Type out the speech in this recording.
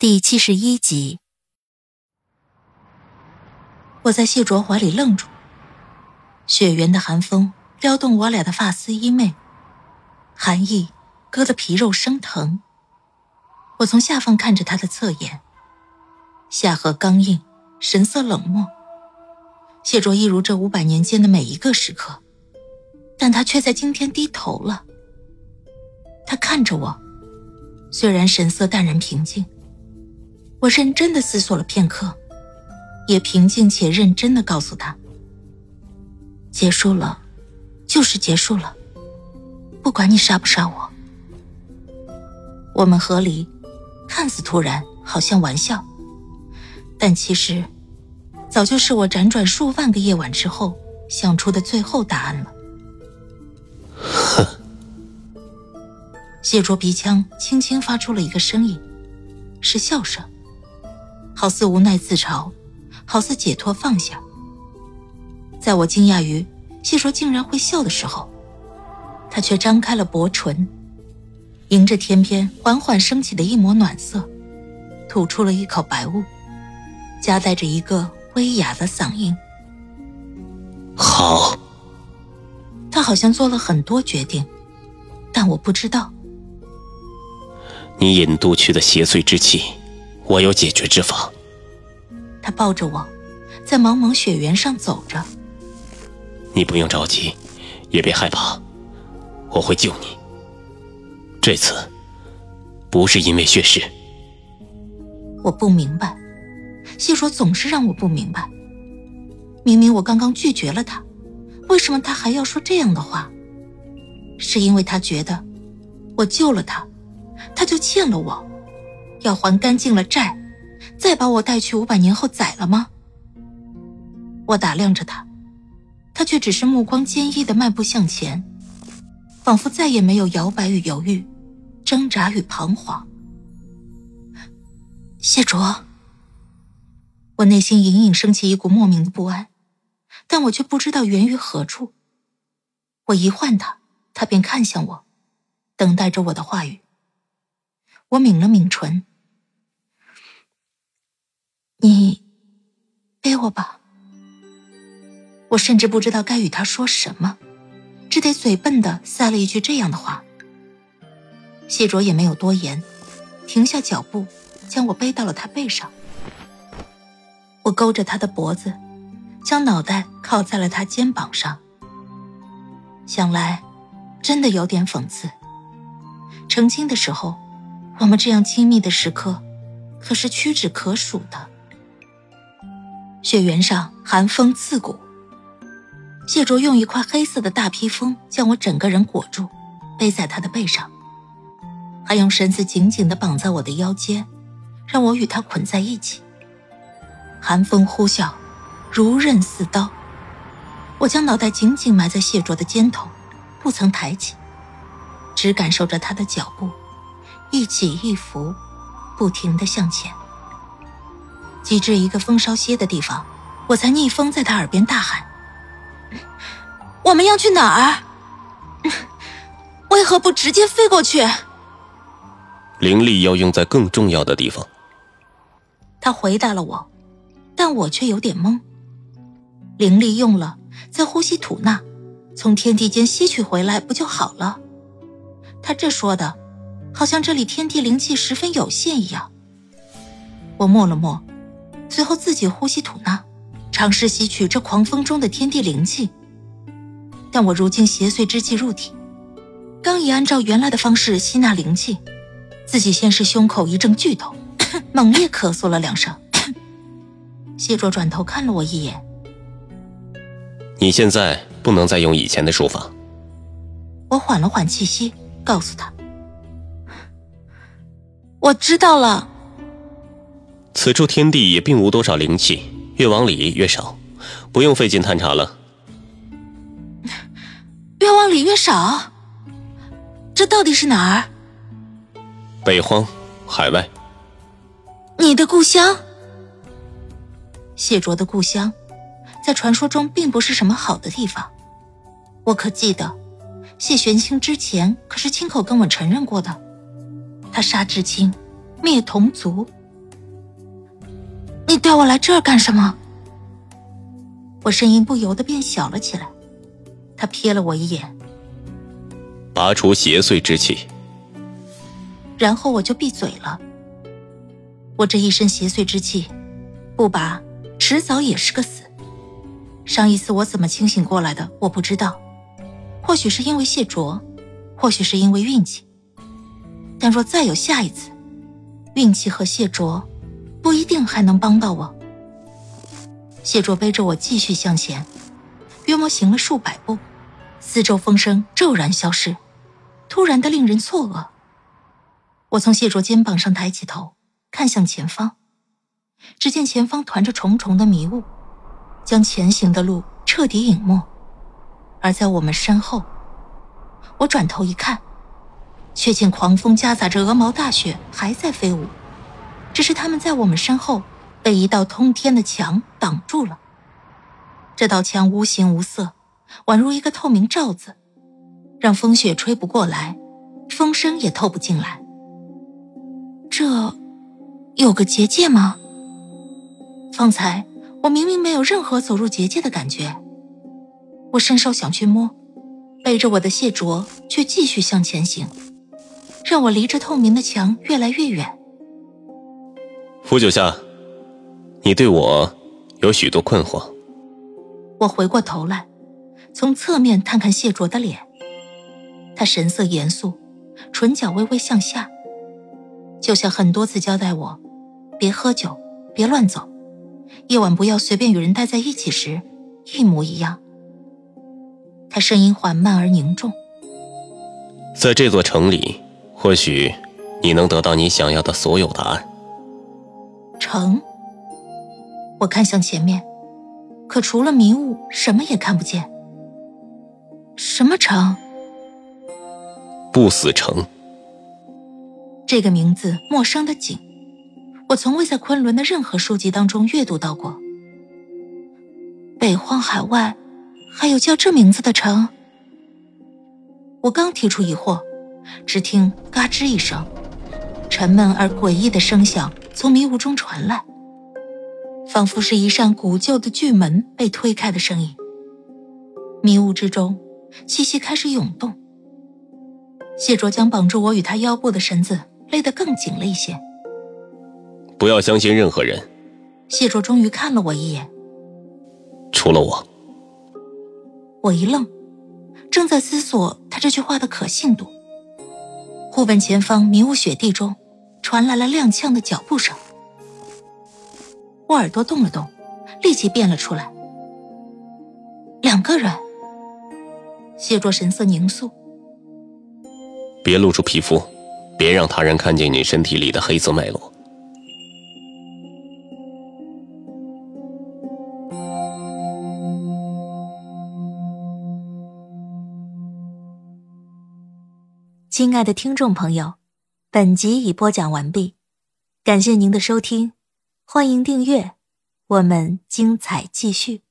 第七十一集，我在谢卓怀里愣住，雪原的寒风撩动我俩的发丝衣袂，寒意割得皮肉生疼。我从下方看着他的侧颜。下颌刚硬，神色冷漠。谢卓一如这五百年间的每一个时刻，但他却在今天低头了。他看着我，虽然神色淡然平静，我认真的思索了片刻，也平静且认真的告诉他：结束了，就是结束了，不管你杀不杀我。我们和离，看似突然，好像玩笑。但其实，早就是我辗转数万个夜晚之后想出的最后答案了。哼！谢卓鼻腔轻轻发出了一个声音，是笑声，好似无奈自嘲，好似解脱放下。在我惊讶于谢卓竟然会笑的时候，他却张开了薄唇，迎着天边缓缓升起的一抹暖色，吐出了一口白雾。夹带着一个微哑的嗓音。好。他好像做了很多决定，但我不知道。你引渡去的邪祟之气，我有解决之法。他抱着我，在茫茫雪原上走着。你不用着急，也别害怕，我会救你。这次，不是因为血誓。我不明白。谢卓总是让我不明白，明明我刚刚拒绝了他，为什么他还要说这样的话？是因为他觉得我救了他，他就欠了我，要还干净了债，再把我带去五百年后宰了吗？我打量着他，他却只是目光坚毅的迈步向前，仿佛再也没有摇摆与犹豫，挣扎与彷徨。谢卓。我内心隐隐升起一股莫名的不安，但我却不知道源于何处。我一唤他，他便看向我，等待着我的话语。我抿了抿唇：“你背我吧。”我甚至不知道该与他说什么，只得嘴笨的塞了一句这样的话。谢卓也没有多言，停下脚步，将我背到了他背上。我勾着他的脖子，将脑袋靠在了他肩膀上。想来，真的有点讽刺。成亲的时候，我们这样亲密的时刻，可是屈指可数的。雪原上寒风刺骨，谢卓用一块黑色的大披风将我整个人裹住，背在他的背上，还用绳子紧紧地绑在我的腰间，让我与他捆在一起。寒风呼啸，如刃似刀。我将脑袋紧紧埋在谢卓的肩头，不曾抬起，只感受着他的脚步，一起一伏，不停地向前。挤至一个风稍歇的地方，我才逆风在他耳边大喊：“我们要去哪儿？为何不直接飞过去？”灵力要用在更重要的地方。他回答了我。但我却有点懵。灵力用了，再呼吸吐纳，从天地间吸取回来不就好了？他这说的，好像这里天地灵气十分有限一样。我默了默，随后自己呼吸吐纳，尝试吸取这狂风中的天地灵气。但我如今邪祟之气入体，刚一按照原来的方式吸纳灵气，自己先是胸口一阵剧痛，猛烈咳嗽了两声。谢卓转头看了我一眼。你现在不能再用以前的术法。我缓了缓气息，告诉他：“我知道了。此处天地也并无多少灵气，越往里越少，不用费劲探查了。越往里越少，这到底是哪儿？北荒，海外。你的故乡？谢卓的故乡，在传说中并不是什么好的地方。我可记得，谢玄清之前可是亲口跟我承认过的。他杀至亲，灭同族。你带我来这儿干什么？我声音不由得变小了起来。他瞥了我一眼，拔除邪祟之气。然后我就闭嘴了。我这一身邪祟之气，不拔，迟早也是个死。上一次我怎么清醒过来的，我不知道。或许是因为谢卓，或许是因为运气。但若再有下一次，运气和谢卓不一定还能帮到我。谢卓背着我继续向前，约莫行了数百步，四周风声骤然消失，突然的令人错愕。我从谢卓肩膀上抬起头。看向前方，只见前方团着重重的迷雾，将前行的路彻底隐没。而在我们身后，我转头一看，却见狂风夹杂着鹅毛大雪还在飞舞，只是他们在我们身后被一道通天的墙挡住了。这道墙无形无色，宛如一个透明罩子，让风雪吹不过来，风声也透不进来。这。有个结界吗？方才我明明没有任何走入结界的感觉。我伸手想去摸，背着我的谢卓却继续向前行，让我离这透明的墙越来越远。傅九夏，你对我有许多困惑。我回过头来，从侧面看看谢卓的脸，他神色严肃，唇角微微向下。就像很多次交代我，别喝酒，别乱走，夜晚不要随便与人待在一起时，一模一样。他声音缓慢而凝重。在这座城里，或许你能得到你想要的所有答案。城。我看向前面，可除了迷雾，什么也看不见。什么城？不死城。这个名字陌生的紧，我从未在昆仑的任何书籍当中阅读到过。北荒海外，还有叫这名字的城？我刚提出疑惑，只听嘎吱一声，沉闷而诡异的声响从迷雾中传来，仿佛是一扇古旧的巨门被推开的声音。迷雾之中，气息开始涌动。谢卓将绑住我与他腰部的绳子。勒得更紧了一些。不要相信任何人。谢卓终于看了我一眼。除了我。我一愣，正在思索他这句话的可信度。忽闻前方迷雾雪地中传来了踉跄的脚步声。我耳朵动了动，立即变了出来。两个人。谢卓神色凝肃。别露出皮肤。别让他人看见你身体里的黑色脉络。亲爱的听众朋友，本集已播讲完毕，感谢您的收听，欢迎订阅，我们精彩继续。